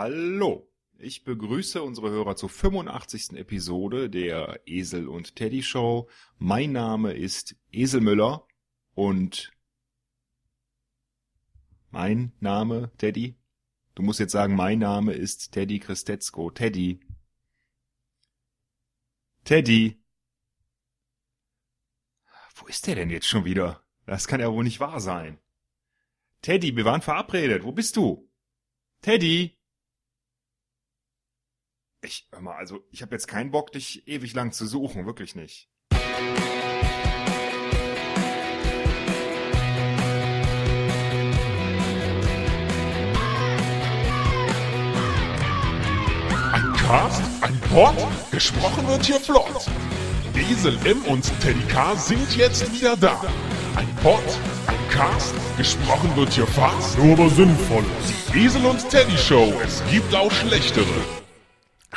Hallo, ich begrüße unsere Hörer zur 85. Episode der Esel und Teddy Show. Mein Name ist Esel Müller und mein Name, Teddy? Du musst jetzt sagen, mein Name ist Teddy Christetzko. Teddy. Teddy. Wo ist der denn jetzt schon wieder? Das kann ja wohl nicht wahr sein. Teddy, wir waren verabredet. Wo bist du? Teddy. Ich, hör mal, also, ich habe jetzt keinen Bock, dich ewig lang zu suchen, wirklich nicht. Ein Cast, ein Pod, gesprochen wird hier flott. Esel M und Teddy K sind jetzt wieder da. Ein Pod, ein Cast, gesprochen wird hier fast, nur aber sinnvoll. Die Esel und Teddy Show, es gibt auch schlechtere.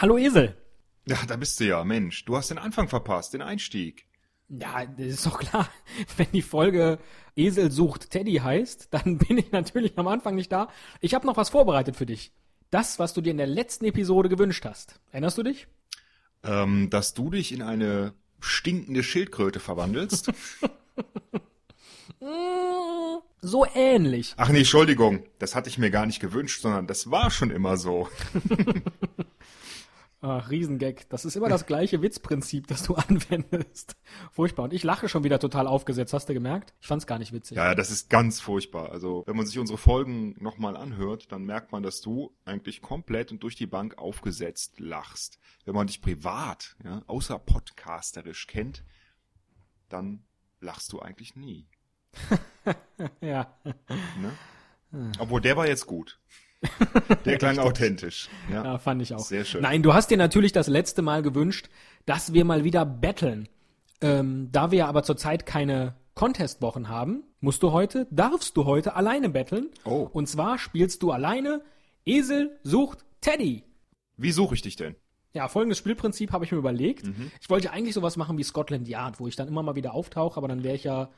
Hallo Esel. Ja, da bist du ja, Mensch. Du hast den Anfang verpasst, den Einstieg. Ja, das ist doch klar. Wenn die Folge Esel sucht Teddy heißt, dann bin ich natürlich am Anfang nicht da. Ich habe noch was vorbereitet für dich. Das, was du dir in der letzten Episode gewünscht hast. Erinnerst du dich? Ähm, dass du dich in eine stinkende Schildkröte verwandelst? So ähnlich. Ach nee, Entschuldigung. Das hatte ich mir gar nicht gewünscht, sondern das war schon immer so. Ach, Riesengag. Das ist immer das gleiche Witzprinzip, das du anwendest. Furchtbar. Und ich lache schon wieder total aufgesetzt. Hast du gemerkt? Ich fand's gar nicht witzig. Ja, das ist ganz furchtbar. Also, wenn man sich unsere Folgen nochmal anhört, dann merkt man, dass du eigentlich komplett und durch die Bank aufgesetzt lachst. Wenn man dich privat, ja, außer podcasterisch kennt, dann lachst du eigentlich nie. ja. Ne? Obwohl, der war jetzt gut. Der klang authentisch. Ja. Ja, fand ich auch. Sehr schön. Nein, du hast dir natürlich das letzte Mal gewünscht, dass wir mal wieder betteln. Ähm, da wir aber zurzeit keine Contest-Wochen haben, musst du heute, darfst du heute alleine betteln. Oh. Und zwar spielst du alleine Esel sucht Teddy. Wie suche ich dich denn? Ja, folgendes Spielprinzip habe ich mir überlegt. Mhm. Ich wollte ja eigentlich sowas machen wie Scotland Yard, wo ich dann immer mal wieder auftauche, aber dann wäre ich ja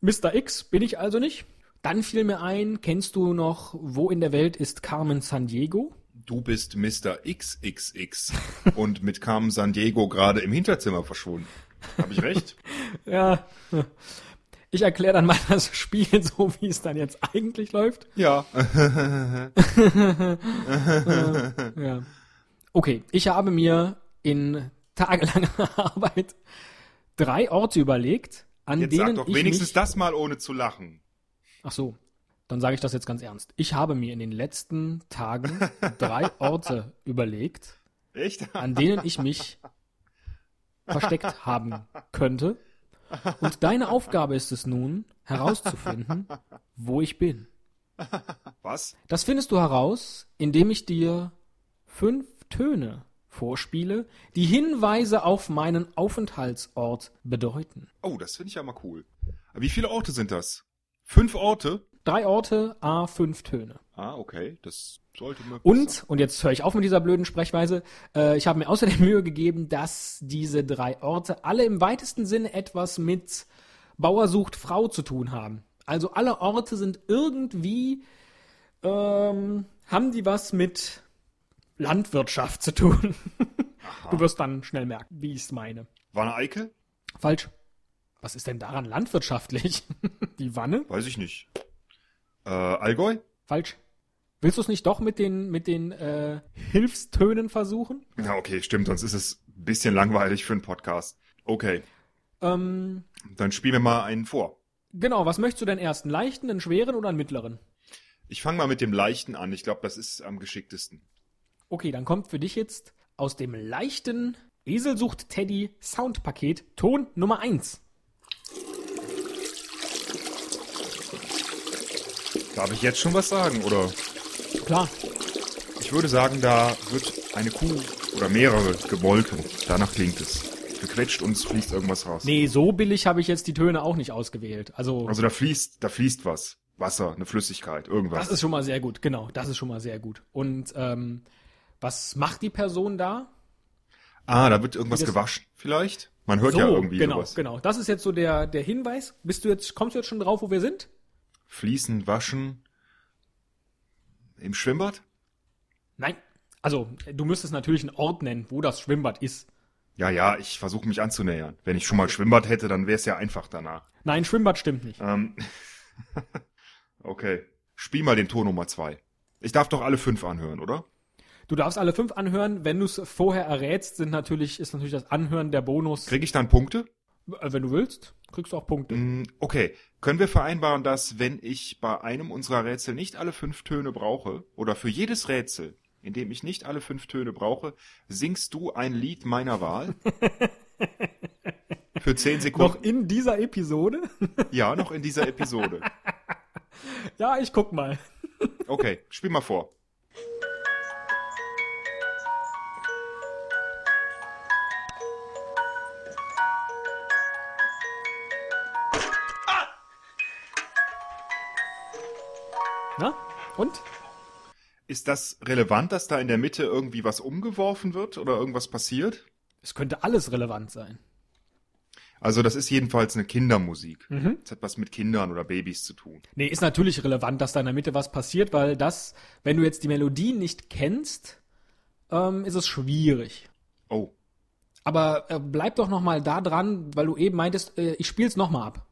Mr. X, bin ich also nicht. Dann fiel mir ein, kennst du noch, wo in der Welt ist Carmen San Diego? Du bist Mr. XXX und mit Carmen San Diego gerade im Hinterzimmer verschwunden. Habe ich recht? Ja. Ich erkläre dann mal das Spiel so, wie es dann jetzt eigentlich läuft. ja. Ja. Okay, ich habe mir in tagelanger Arbeit drei Orte überlegt, an Jetzt denen sag doch ich wenigstens das mal ohne zu lachen. Ach so, dann sage ich das jetzt ganz ernst. Ich habe mir in den letzten Tagen drei Orte überlegt, Echt? an denen ich mich versteckt haben könnte. Und deine Aufgabe ist es nun, herauszufinden, wo ich bin. Was? Das findest du heraus, indem ich dir fünf Töne vorspiele, die Hinweise auf meinen Aufenthaltsort bedeuten. Oh, das finde ich ja mal cool. Wie viele Orte sind das? Fünf Orte? Drei Orte, a fünf Töne. Ah, okay. Das sollte möglich Und, sein. und jetzt höre ich auf mit dieser blöden Sprechweise, äh, ich habe mir außerdem Mühe gegeben, dass diese drei Orte alle im weitesten Sinne etwas mit Bauer sucht Frau zu tun haben. Also alle Orte sind irgendwie, ähm, haben die was mit Landwirtschaft zu tun. Du wirst dann schnell merken, wie ich es meine. Wanne Eickel? Falsch. Was ist denn daran landwirtschaftlich? Die Wanne? Weiß ich nicht. Äh, Allgäu? Falsch. Willst du es nicht doch mit den, mit den äh, Hilfstönen versuchen? Ja, okay, stimmt. Sonst ist es ein bisschen langweilig für einen Podcast. Okay, Ähm, dann spielen wir mal einen vor. genau, was möchtest du denn erst? Einen leichten, einen schweren oder einen mittleren? Ich fange mal mit dem Leichten an. Ich glaube, das ist am geschicktesten. Okay, dann kommt für dich jetzt aus dem leichten Esel sucht Teddy Soundpaket Ton Nummer 1. Darf ich jetzt schon was sagen, oder? Klar. Ich würde sagen, da wird eine Kuh oder mehrere gemolken. Danach klingt es. Gequetscht und es fließt irgendwas raus. Nee, so billig habe ich jetzt die Töne auch nicht ausgewählt. Also, Also da fließt, da fließt was. Wasser, eine Flüssigkeit, irgendwas. das ist schon mal sehr gut. Genau, das ist schon mal sehr gut. Und ähm, was macht die Person da? ah, da wird irgendwas das- gewaschen, vielleicht? Man hört so, ja irgendwie genau, sowas. genau. Das ist jetzt so der, der Hinweis. Bist du jetzt, kommst du jetzt schon drauf, wo wir sind? Fließen, waschen. Im Schwimmbad? Nein. Also, du müsstest natürlich einen Ort nennen, wo das Schwimmbad ist. Ja, ja, ich versuche mich anzunähern. Wenn ich schon mal Schwimmbad hätte, dann wäre es ja einfach danach. Nein, Schwimmbad stimmt nicht. Ähm, okay. Spiel mal den Ton Nummer zwei. Ich darf doch alle fünf anhören, oder? Du darfst alle fünf anhören. Wenn du es vorher errätst, sind natürlich, ist natürlich das Anhören der Bonus. Kriege ich dann Punkte? Äh, Wenn du willst, kriegst du auch Punkte. Mm, Okay. Können wir vereinbaren, dass wenn ich bei einem unserer Rätsel nicht alle fünf Töne brauche, oder für jedes Rätsel, in dem ich nicht alle fünf Töne brauche, singst du ein Lied meiner Wahl? für zehn Sekunden. Noch in dieser Episode? Ja, noch in dieser Episode. ja, ich guck mal. Okay, spiel mal vor. Ist das relevant, dass da in der Mitte irgendwie was umgeworfen wird oder irgendwas passiert? Es könnte alles relevant sein. Also das ist jedenfalls eine Kindermusik. Mhm. Das hat was mit Kindern oder Babys zu tun. Nee, ist natürlich relevant, dass da in der Mitte was passiert, weil das, wenn du jetzt die Melodie nicht kennst, ähm, ist es schwierig. Oh, Aber äh, bleib doch noch mal da dran, weil du eben meintest, äh, ich spiel's noch mal ab.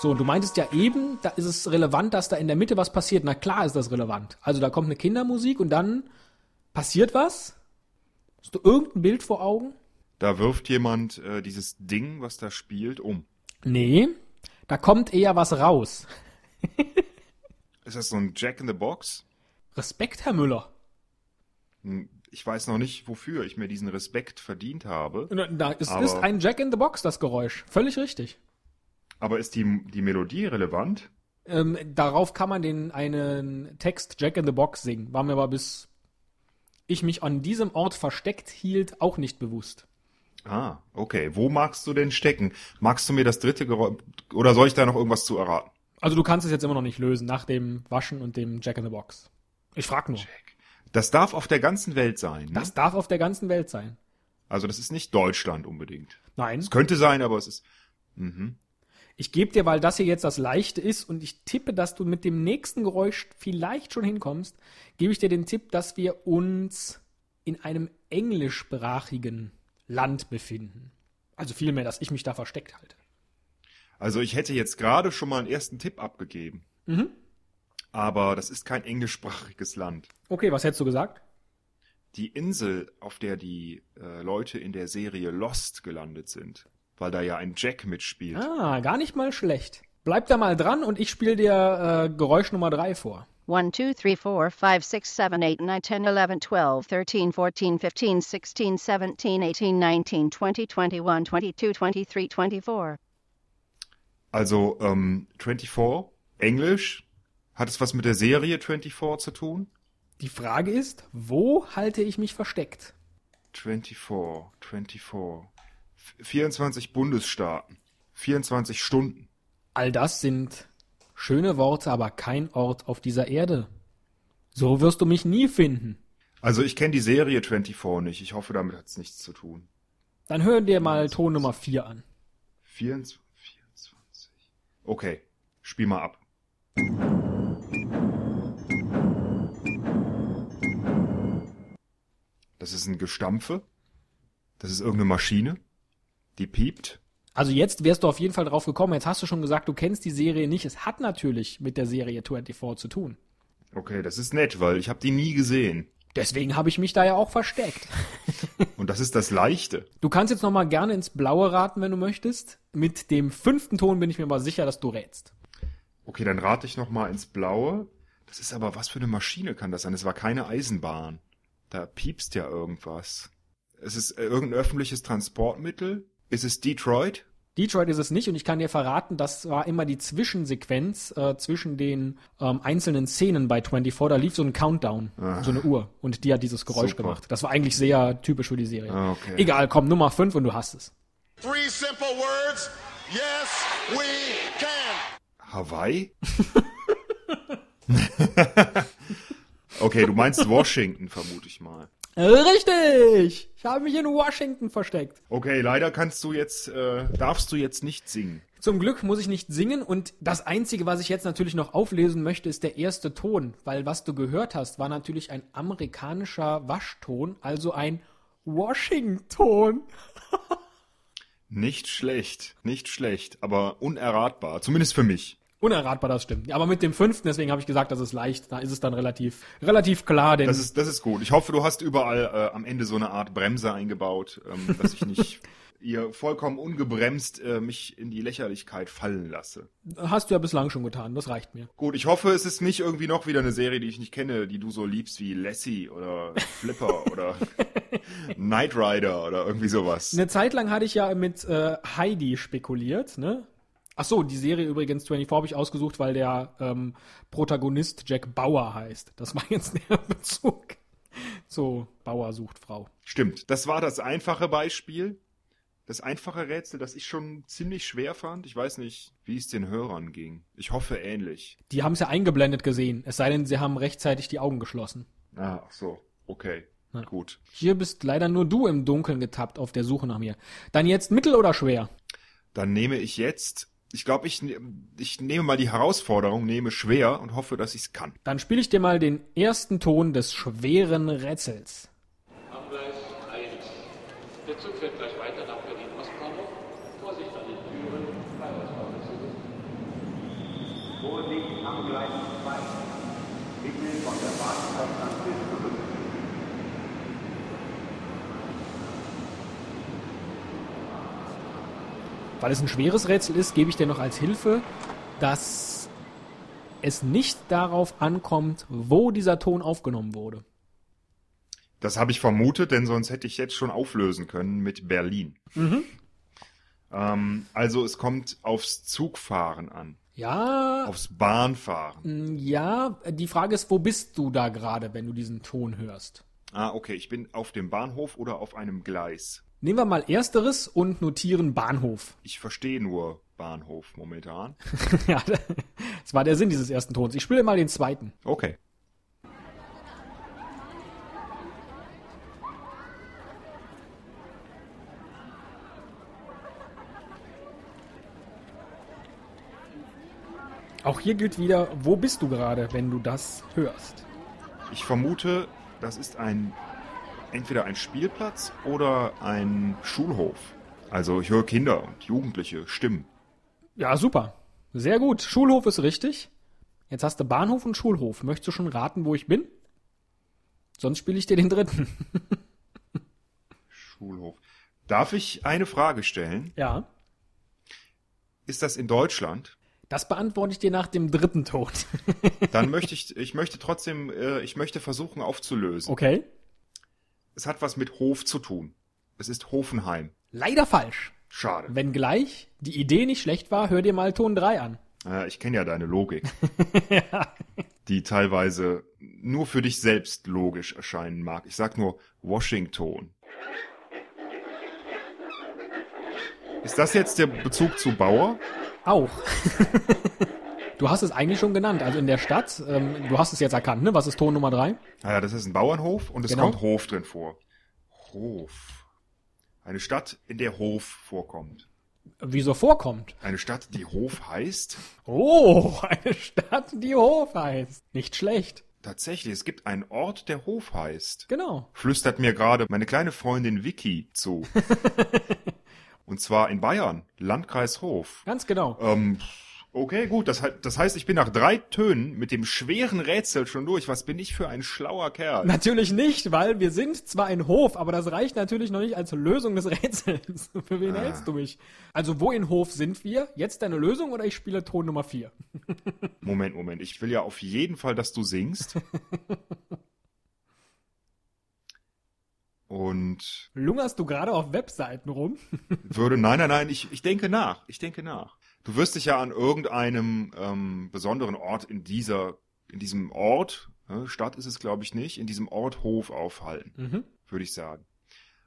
So, und du meintest ja eben, da ist es relevant, dass da in der Mitte was passiert. Na klar ist das relevant. Also da kommt eine Kindermusik und dann passiert was. Hast du irgendein Bild vor Augen? da wirft jemand äh, dieses Ding, was da spielt, um. Nee, da kommt eher was raus. Ist das so ein Jack in the Box? Respekt, Herr Müller. Hm, Ich weiß noch nicht, wofür ich mir diesen Respekt verdient habe. Na, na, es ist ein Jack in the Box, das Geräusch. Völlig richtig. Aber ist die, die Melodie relevant? Ähm, darauf kann man den einen Text Jack in the Box singen. War mir aber bis ich mich an diesem Ort versteckt hielt, auch nicht bewusst. Ah, okay. Wo magst du denn stecken? Magst du mir das dritte Geräusch, oder soll ich da noch irgendwas zu erraten? Also du kannst es jetzt immer noch nicht lösen nach dem Waschen und dem Jack in the Box. Ich frag nur. Das darf auf der ganzen Welt sein. Ne? Das darf auf der ganzen Welt sein. also das ist nicht Deutschland unbedingt. Nein. Es könnte sein, aber es ist. Mhm. Ich gebe dir, weil das hier jetzt das Leichte ist und ich tippe, dass du mit dem nächsten Geräusch vielleicht schon hinkommst, gebe ich dir den Tipp, dass wir uns in einem englischsprachigen Land befinden. Also vielmehr, dass ich mich da versteckt halte. Also ich hätte jetzt gerade schon mal einen ersten Tipp abgegeben. Mhm. Aber das ist kein englischsprachiges Land. Okay, was hättest du gesagt? Die Insel, auf der die äh, Leute in der Serie Lost gelandet sind, weil da ja ein Jack mitspielt. Ah, gar nicht mal schlecht. Bleib da mal dran und ich spiele dir äh, Geräusch Nummer 3 vor. 1, 2, 3, 4, 5, 6, 7, 8, 9, 10, 11, 12, 13, 14, 15, 16, 17, 18, 19, 20, 21, 22, 23, 24. Also ähm, 24, Englisch. Hat es was mit der Serie 24 zu tun? Die Frage ist, wo halte ich mich versteckt? 24, 24. F- 24 Bundesstaaten. 24 Stunden. All das sind schöne Worte, aber kein Ort auf dieser Erde. So wirst du mich nie finden. Also ich kenne die Serie 24 nicht. Ich hoffe, damit hat es nichts zu tun. Dann hören dir mal Ton Nummer 4 an. 24, 24. Okay, spiel mal ab. Das ist ein Gestampfe. Das ist irgendeine Maschine. Die piept. Also jetzt wärst du auf jeden Fall drauf gekommen. Jetzt hast du schon gesagt, du kennst die Serie nicht. Es hat natürlich mit der Serie 24 zu tun. Okay, das ist nett, weil ich habe die nie gesehen. Deswegen habe ich mich da ja auch versteckt. Und das ist das Leichte. Du kannst jetzt noch mal gerne ins Blaue raten, wenn du möchtest. Mit dem fünften Ton bin ich mir aber sicher, dass du rätst. Okay, dann rate ich noch mal ins Blaue. Das ist aber, was für eine Maschine kann das sein? Es war keine Eisenbahn. Da piepst ja irgendwas. Es ist äh, irgendein öffentliches Transportmittel. Ist es Detroit? Detroit ist es nicht und ich kann dir verraten, das war immer die Zwischensequenz äh, zwischen den ähm, einzelnen Szenen bei 24. Da lief so ein Countdown, so eine Uhr und die hat dieses Geräusch Super. gemacht. Das war eigentlich sehr typisch für die Serie. Ah, okay. Egal, komm, Nummer 5 und du hast es. Three simple words. Yes, we can. Hawaii? okay, du meinst Washington, vermute ich mal. Richtig! Ich habe mich in Washington versteckt. Okay, leider kannst du jetzt, äh, darfst du jetzt nicht singen. Zum Glück muss ich nicht singen und das Einzige, was ich jetzt natürlich noch auflesen möchte, ist der erste Ton, weil was du gehört hast, war natürlich ein amerikanischer Waschton, also ein Washington. Nicht schlecht, nicht schlecht, aber unerratbar, zumindest für mich. Unerratbar, das stimmt. Ja, aber mit dem fünften, deswegen habe ich gesagt, das ist leicht, da ist es dann relativ, relativ klar, denn Das ist, das ist gut. Ich hoffe, du hast überall äh, am Ende so eine Art Bremse eingebaut, ähm, dass ich nicht ihr vollkommen ungebremst äh, mich in die Lächerlichkeit fallen lasse. hast du ja bislang schon getan, das reicht mir. Gut, ich hoffe, es ist nicht irgendwie noch wieder eine Serie, die ich nicht kenne, die du so liebst wie Lassie oder Flipper oder Knight Rider oder irgendwie sowas. Eine Zeit lang hatte ich ja mit äh, Heidi spekuliert, ne? Ach so, die Serie übrigens 24 habe ich ausgesucht, weil der ähm, Protagonist Jack Bauer heißt. Das war jetzt der Bezug. So, Bauer sucht Frau. Stimmt, das war das einfache Beispiel. Das einfache Rätsel, das ich schon ziemlich schwer fand. Ich weiß nicht, wie es den Hörern ging. Ich hoffe ähnlich. Die haben es ja eingeblendet gesehen, es sei denn, sie haben rechtzeitig die Augen geschlossen. Ah, ach so. Okay. Gut. Hier bist leider nur du im Dunkeln getappt auf der Suche nach mir. Dann jetzt mittel oder schwer? Dann nehme ich jetzt, ich glaube, ich, ne- ich nehme mal die Herausforderung, nehme schwer und hoffe, dass ich es kann. Dann spiele ich dir mal den ersten Ton des schweren Rätsels. Am Gleis 1. Der Zug fährt gleich weiter nach Berlin-Ostbahnhof. Vorsicht an den Türen. Vorsicht am Gleis 2. Bitte von der Bahnhofstation Weil es ein schweres Rätsel ist, gebe ich dir noch als Hilfe, dass es nicht darauf ankommt, wo dieser Ton aufgenommen wurde. Das habe ich vermutet, denn sonst hätte ich jetzt schon auflösen können mit Berlin. Ähm, also es kommt aufs Zugfahren an, Ja, aufs Bahnfahren. ja, die Frage ist, wo bist du da gerade, wenn du diesen Ton hörst? Ah, okay, ich bin auf dem Bahnhof oder auf einem Gleis. Nehmen wir mal ersteres und notieren Bahnhof. Ich verstehe nur Bahnhof momentan. ja, das war der Sinn dieses ersten Tons. Ich spiele mal den zweiten. Okay. Auch hier gilt wieder, wo bist du gerade, wenn du das hörst? Ich vermute, das ist ein entweder ein Spielplatz oder ein Schulhof. Also ich höre Kinder und Jugendliche stimmen. Ja, super. Sehr gut. Schulhof ist richtig. Jetzt hast du Bahnhof und Schulhof. Möchtest du schon raten, wo ich bin? Sonst spiele ich dir den dritten. Schulhof. Darf ich eine Frage stellen? ja. Ist das in Deutschland? Das beantworte ich dir nach dem dritten Ton. Dann möchte ich, ich möchte trotzdem, äh, ich möchte versuchen aufzulösen. okay. Es hat was mit Hof zu tun. Es ist Hofenheim. Leider falsch. Schade. Wenngleich die Idee nicht schlecht war, hör dir mal Ton 3 an. Äh, ich kenne ja deine Logik. Die teilweise nur für dich selbst logisch erscheinen mag. Ich sag nur Washington. Ist das jetzt der Bezug zu Bauer? Auch. du hast es eigentlich schon genannt. Also in der Stadt, ähm, du hast es jetzt erkannt, ne? Was ist Ton Nummer 3? Ah Ja, das ist ein Bauernhof und es Genau. kommt Hof drin vor. Hof. Eine Stadt, in der Hof vorkommt. Wieso vorkommt? Eine Stadt, die Hof heißt? Oh, eine Stadt, die Hof heißt. Nicht schlecht. Tatsächlich, es gibt einen Ort, der Hof heißt. Genau. Flüstert mir gerade meine kleine Freundin Vicky zu. Und zwar in Bayern, Landkreis Hof. Ganz genau. Ähm, okay, gut, das, das heißt, ich bin nach drei Tönen mit dem schweren Rätsel schon durch. Was bin ich für ein schlauer Kerl? Natürlich nicht, weil wir sind zwar ein Hof, aber das reicht natürlich noch nicht als Lösung des Rätsels. Für wen hältst du mich? Also wo in Hof sind wir? Jetzt deine Lösung oder ich spiele Ton Nummer 4? Moment, Moment, ich will ja auf jeden Fall, dass du singst. Und Lungerst du gerade auf Webseiten rum? würde, nein, nein, nein, ich, ich denke nach, ich denke nach. Du wirst dich ja an irgendeinem ähm, besonderen Ort in dieser, in diesem Ort, äh, Stadt ist es glaube ich nicht, in diesem Ort Hof aufhalten, würde ich sagen.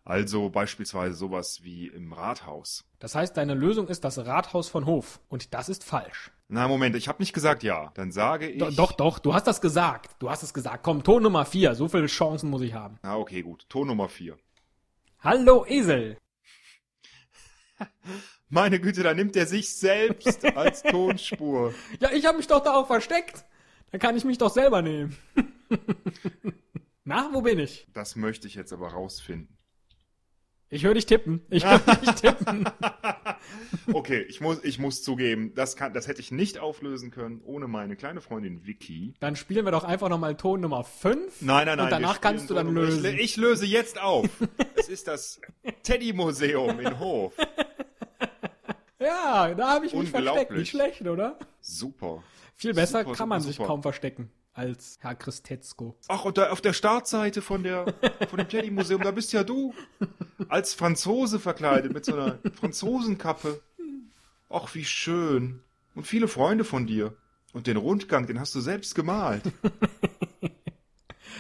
Also beispielsweise sowas wie im Rathaus. Das heißt, deine Lösung ist das Rathaus von Hof. Und das ist falsch. Na Moment, ich habe nicht gesagt ja. Dann sage ich. Do doch, doch, du hast das gesagt. Du hast es gesagt. Komm, Ton Nummer 4. So viele Chancen muss ich haben. Ah, okay, gut. Ton Nummer vier. Hallo Esel. Meine Güte, da nimmt er sich selbst als Tonspur. Ja, ich habe mich doch da auch versteckt. Dann kann ich mich doch selber nehmen. Na, wo bin ich? Das möchte ich jetzt aber rausfinden. Ich höre dich tippen. Ich höre dich tippen. Okay, ich muss, ich muss zugeben, das, kann, das hätte ich nicht auflösen können ohne meine kleine Freundin Vicky. Dann spielen wir doch einfach nochmal Ton Nummer 5. Nein, nein, nein. Und danach kannst du dann Ton- lösen. Ich, ich löse jetzt auf. es ist das Teddy-Museum in Hof. Ja, da habe ich mich versteckt. Nicht schlecht, oder? Super. Viel besser Super, kann man super, sich kaum verstecken als Herr Christetzko. Ach, und da auf der Startseite von, der, von dem Teddy-Museum, da bist ja du. Als Franzose verkleidet, mit so einer Franzosenkappe. Ach, wie schön. Und viele Freunde von dir. Und den Rundgang, den hast du selbst gemalt.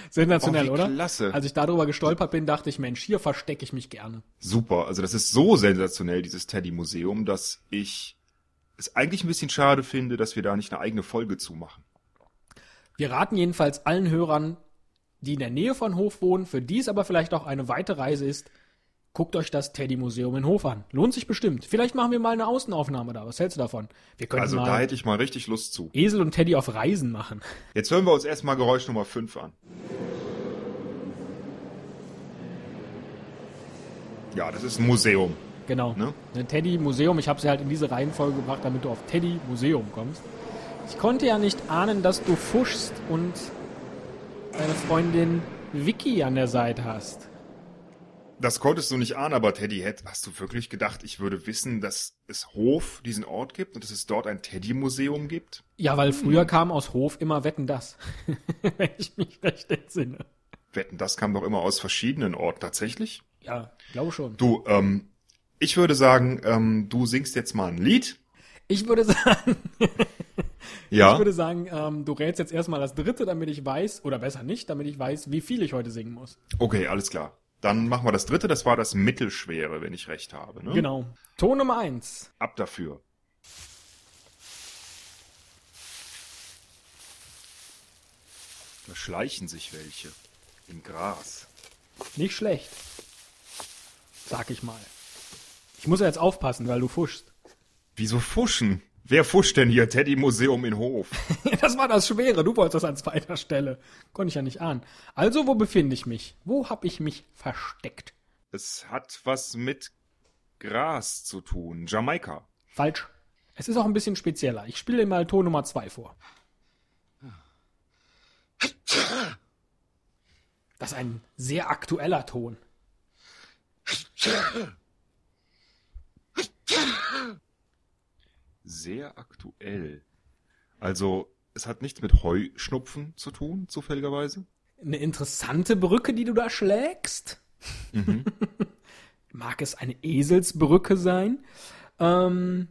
Sensationell, Oh, oder? klasse. Als ich darüber gestolpert bin, dachte ich, Mensch, hier verstecke ich mich gerne. Super. Also das ist so sensationell, dieses Teddy-Museum, dass ich es eigentlich ein bisschen schade finde, dass wir da nicht eine eigene Folge zu machen. Wir raten jedenfalls allen Hörern, die in der Nähe von Hof wohnen, für die es aber vielleicht auch eine weite Reise ist, guckt euch das Teddy-Museum in Hof an. Lohnt sich bestimmt. Vielleicht machen wir mal eine Außenaufnahme da. Was hältst du davon? Wir können Also da mal hätte ich mal richtig Lust zu. Esel und Teddy auf Reisen machen. Jetzt hören wir uns erstmal Geräusch Nummer 5 an. Ja, das ist ein Museum. Genau. Ne? Ne, Teddy Museum, ich habe sie halt in diese Reihenfolge gebracht, damit du auf Teddy Museum kommst. Ich konnte ja nicht ahnen, dass du fuschst und deine Freundin Vicky an der Seite hast. Das konntest du nicht ahnen, aber Teddy, hätt- hast du wirklich gedacht, ich würde wissen, dass es Hof diesen Ort gibt und dass es dort ein Teddy-Museum gibt? Ja, weil früher kam aus Hof immer Wetten das. Wenn ich mich recht entsinne. Wetten, das kam doch immer aus verschiedenen Orten tatsächlich. Ja, glaube schon. Du, ähm, ich würde sagen, ähm, du singst jetzt mal ein Lied. Ich würde sagen, Ja. ich würde sagen, ähm, du rätst jetzt erstmal das dritte, damit ich weiß, oder besser nicht, damit ich weiß, wie viel ich heute singen muss. Okay, alles klar. Dann machen wir das dritte, das war das Mittelschwere, wenn ich recht habe. Ne? Genau. Ton Nummer eins. Ab dafür. Da schleichen sich welche. Im Gras. Nicht schlecht. Sag ich mal. Ich muss ja jetzt aufpassen, weil du fuschst. Wieso fuschen? Wer fuscht denn hier? Teddy Museum in Hof. Das war das Schwere. Du wolltest das an zweiter Stelle. Konnte ich ja nicht ahnen. Also, wo befinde ich mich? Wo habe ich mich versteckt? Es hat was mit Gras zu tun. Jamaika. Falsch. Es ist auch ein bisschen spezieller. Ich spiele dir mal Ton Nummer zwei vor. Das ist ein sehr aktueller Ton. Sehr aktuell. Also, es hat nichts mit Heuschnupfen zu tun, zufälligerweise. Eine interessante Brücke, die du da schlägst. Mag es eine Eselsbrücke sein? Ähm,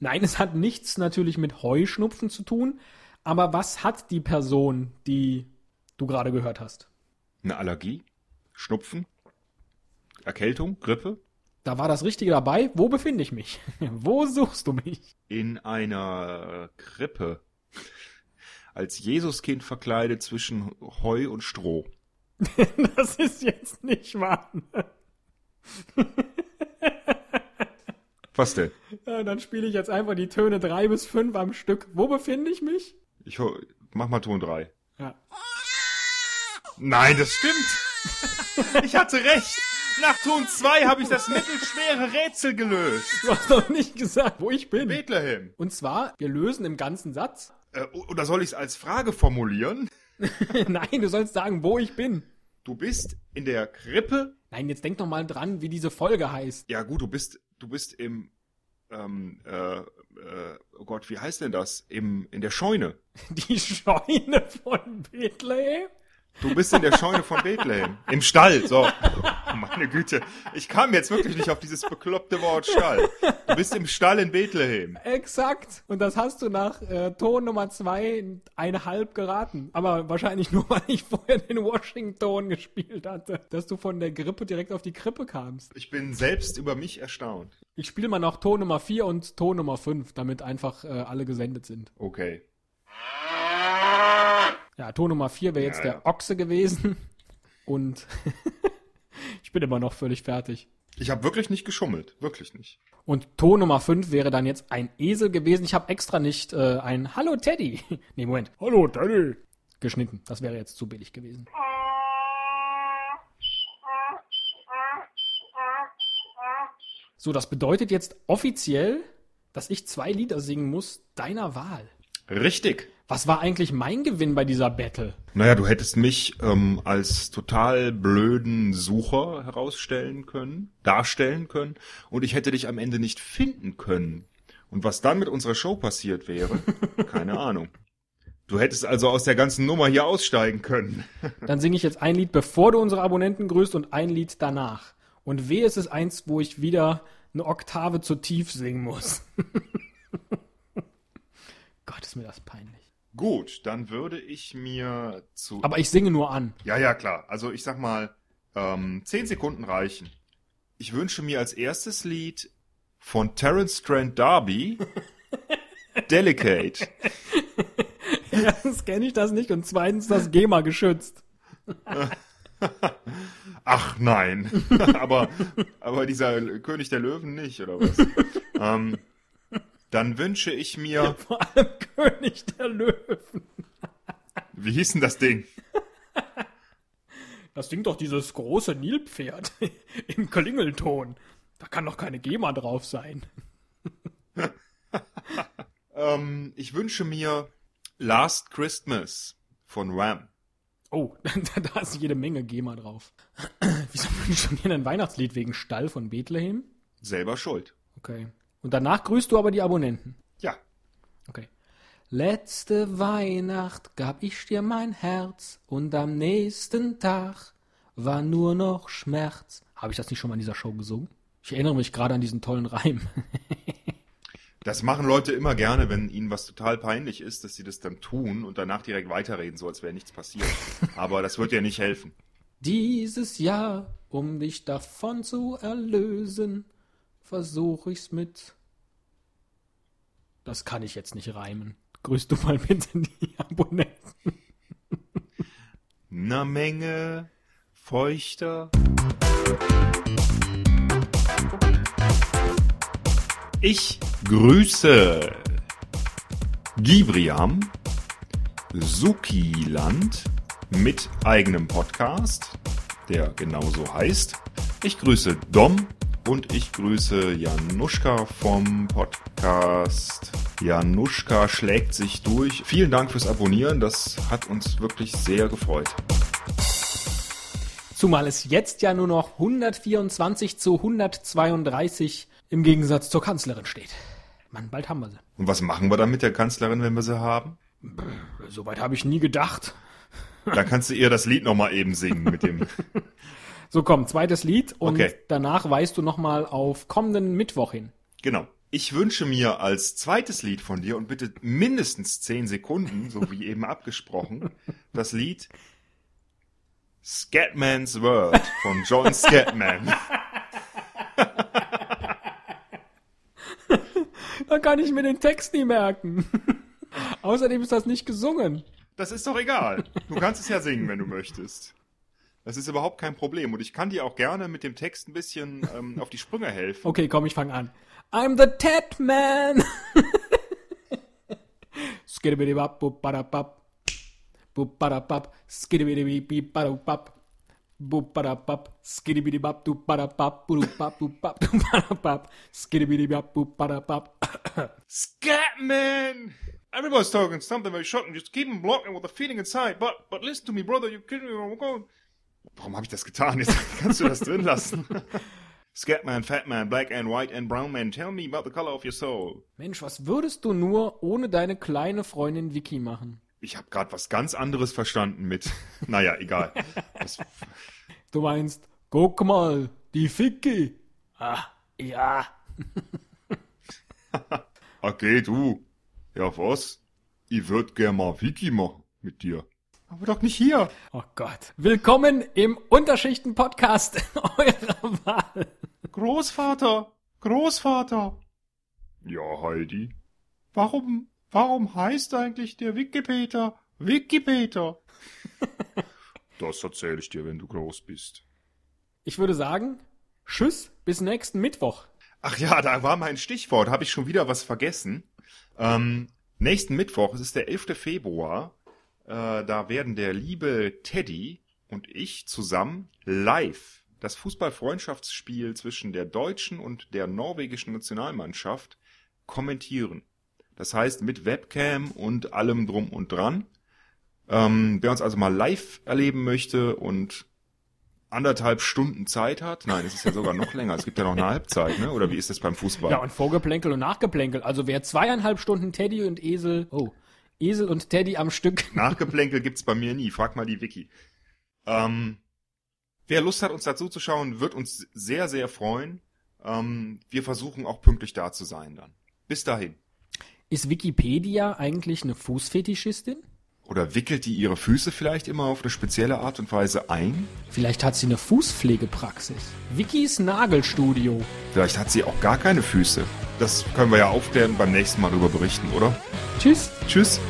nein, es hat nichts natürlich mit Heuschnupfen zu tun. Aber was hat die Person, die du gerade gehört hast? Eine Allergie? Schnupfen? Erkältung? Grippe? Da war das Richtige dabei. Wo befinde ich mich? Wo suchst du mich? In einer Krippe. Als Jesuskind verkleidet zwischen Heu und Stroh. Das ist jetzt nicht wahr. Was denn? Ja, dann spiele ich jetzt einfach die Töne drei bis fünf am Stück. Wo befinde ich mich? Ich mach mal Ton 3. Ja. Nein, das stimmt. Ich hatte recht. Nach Ton 2 habe ich das mittelschwere Rätsel gelöst. Du hast doch nicht gesagt, wo ich bin. Bethlehem. Und zwar, wir lösen im ganzen Satz. Äh, oder soll ich es als Frage formulieren? Nein, du sollst sagen, wo ich bin. Du bist in der Krippe. Nein, jetzt denk doch mal dran, wie diese Folge heißt. Ja gut, du bist, du bist im, ähm, äh, äh, oh Gott, wie heißt denn das? Im, in der Scheune. Die Scheune von Bethlehem? Du bist in der Scheune von Bethlehem. Im Stall, so. Meine Güte. Ich kam jetzt wirklich nicht auf dieses bekloppte Wort Stall. Du bist im Stall in Bethlehem. Exakt. Und das hast du nach äh, Ton Nummer zwei eineinhalb geraten. Aber wahrscheinlich nur, weil ich vorher den Washington gespielt hatte. Dass du von der Grippe direkt auf die Krippe kamst. Ich bin selbst über mich erstaunt. Ich spiele mal noch Ton Nummer vier und Ton Nummer fünf, damit einfach äh, alle gesendet sind. Okay. Ja, Ton Nummer vier wäre jetzt Ja, der ja. Ochse gewesen. Und ich bin immer noch völlig fertig. Ich habe wirklich nicht geschummelt. Wirklich nicht. Und Ton Nummer 5 wäre dann jetzt ein Esel gewesen. Ich habe extra nicht äh, ein Hallo Teddy. nee, Moment. Hallo Teddy. Geschnitten. Das wäre jetzt zu billig gewesen. So, das bedeutet jetzt offiziell, dass ich zwei Lieder singen muss deiner Wahl. Richtig. Was war eigentlich mein Gewinn bei dieser Battle? Naja, du hättest mich ähm, als total blöden Sucher herausstellen können, darstellen können, und ich hätte dich am Ende nicht finden können. Und was dann mit unserer Show passiert wäre, keine Ahnung. Du hättest also aus der ganzen Nummer hier aussteigen können. Dann singe ich jetzt ein Lied, bevor du unsere Abonnenten grüßt und ein Lied danach. Und wehe, es ist eins, wo ich wieder eine Oktave zu tief singen muss. Gott, ist mir das peinlich. Gut, dann würde ich mir zu. Aber ich singe nur an. Ja, ja, klar. Also ich sag mal, ähm, zehn Sekunden reichen. Ich wünsche mir als erstes Lied von Terence Trent D'Arby Delicate. Erstens kenne ich das nicht und zweitens das GEMA geschützt. Ach nein. aber, aber dieser König der Löwen nicht, oder was? ähm, dann wünsche ich mir. Vor allem König der Löwen. Wie hieß denn das Ding? Das Ding doch dieses große Nilpferd im Klingelton. Da kann doch keine GEMA drauf sein. ähm, ich wünsche mir Last Christmas von Wham. Oh, da, da ist jede Menge GEMA drauf. Wieso wünschst du mir ein Weihnachtslied wegen Stall von Bethlehem? Selber schuld. Okay. Und danach grüßt du aber die Abonnenten. Ja. Okay. Letzte Weihnacht gab ich dir mein Herz und am nächsten Tag war nur noch Schmerz. Habe ich das nicht schon mal in dieser Show gesungen? Ich erinnere mich gerade an diesen tollen Reim. Das machen Leute immer gerne, wenn ihnen was total peinlich ist, dass sie das dann tun und danach direkt weiterreden, so als wäre nichts passiert. Aber das wird ja nicht helfen. Dieses Jahr, um dich davon zu erlösen, versuche ich's mit. Das kann ich jetzt nicht reimen. Grüßt du mal bitte die Abonnenten. Na Menge feuchter. Ich grüße Gibriam, Sukiland mit eigenem Podcast, der genauso heißt. Ich grüße Dom und ich grüße Januszka vom Podcast. Januszka schlägt sich durch. Vielen Dank fürs Abonnieren, das hat uns wirklich sehr gefreut. Zumal es jetzt ja nur noch 124 zu 132 im Gegensatz zur Kanzlerin steht. Mann, bald haben wir sie. Und was machen wir dann mit der Kanzlerin, wenn wir sie haben? Soweit habe ich nie gedacht. Dann kannst du ihr das Lied nochmal eben singen mit dem. So, komm, zweites Lied und Okay. danach weist du nochmal auf kommenden Mittwoch hin. Genau. Ich wünsche mir als zweites Lied von dir und bitte mindestens zehn Sekunden, so wie eben abgesprochen, das Lied Scatman's World von John Scatman. Da kann ich mir den Text nie merken. Außerdem ist das nicht gesungen. Das ist doch egal. Du kannst es ja singen, wenn du möchtest. Das ist überhaupt kein Problem. Und ich kann dir auch gerne mit dem Text ein bisschen ähm, auf die Sprünge helfen. Okay, komm, ich fange an. I'm the Ted Man. Skidibidibab, bubadabab. Bubadabab, skidibidibibibadabab. Bubadabab, skidibidibab, dubadabab, budubab, dubab, dubadabab. Skidibidibab, bubadabab. Scatman! Everybody's talking something very short and just keep them blocking with the feeling inside. But, but listen to me, brother, you kidding me? I'm going. Warum habe ich das getan? Jetzt kannst du das drin lassen. Scatman, Fatman, Black and White and Brown Man, tell me about the color of your soul. Mensch, was würdest du nur ohne deine kleine Freundin Vicky machen? Ich habe gerade was ganz anderes verstanden mit. Naja, egal. Das, Du meinst, guck mal, die Vicky. Ah, ja. okay, du. Ja, was? Ich würd gern mal Wiki machen mit dir. Aber doch nicht hier. Oh Gott. Willkommen im Unterschichten-Podcast eurer Wahl. Großvater, Großvater. Ja, Heidi. Warum, warum heißt eigentlich der 'Wikipedia' Wikipedia? das erzähle ich dir, wenn du groß bist. Ich würde sagen, tschüss, bis nächsten Mittwoch. Ach ja, da war mein Stichwort. Habe ich schon wieder was vergessen? Ähm, nächsten Mittwoch, es ist der 11. Februar, äh, da werden der liebe Teddy und ich zusammen live das Fußballfreundschaftsspiel zwischen der deutschen und der norwegischen Nationalmannschaft kommentieren. Das heißt mit Webcam und allem drum und dran. Ähm, wer uns also mal live erleben möchte und anderthalb Stunden Zeit hat, nein, es ist ja sogar noch länger, es gibt ja noch eine Halbzeit, ne? Oder wie ist das beim Fußball? Ja, und Vorgeplänkel und Nachgeplänkel. Also wer zweieinhalb Stunden Teddy und Esel, oh, Esel und Teddy am Stück. Nachgeplänkel gibt's bei mir nie. Frag mal die Wiki. Ähm, wer Lust hat, uns dazu zu schauen, wird uns sehr, sehr freuen. Ähm, wir versuchen auch pünktlich da zu sein dann. Bis dahin. Ist Wikipedia eigentlich eine Fußfetischistin? Oder wickelt die ihre Füße vielleicht immer auf eine spezielle Art und Weise ein? Vielleicht hat sie eine Fußpflegepraxis. Wikis Nagelstudio. Vielleicht hat sie auch gar keine Füße. Das können wir ja aufklären beim nächsten Mal darüber berichten, oder? Tschüss. Tschüss.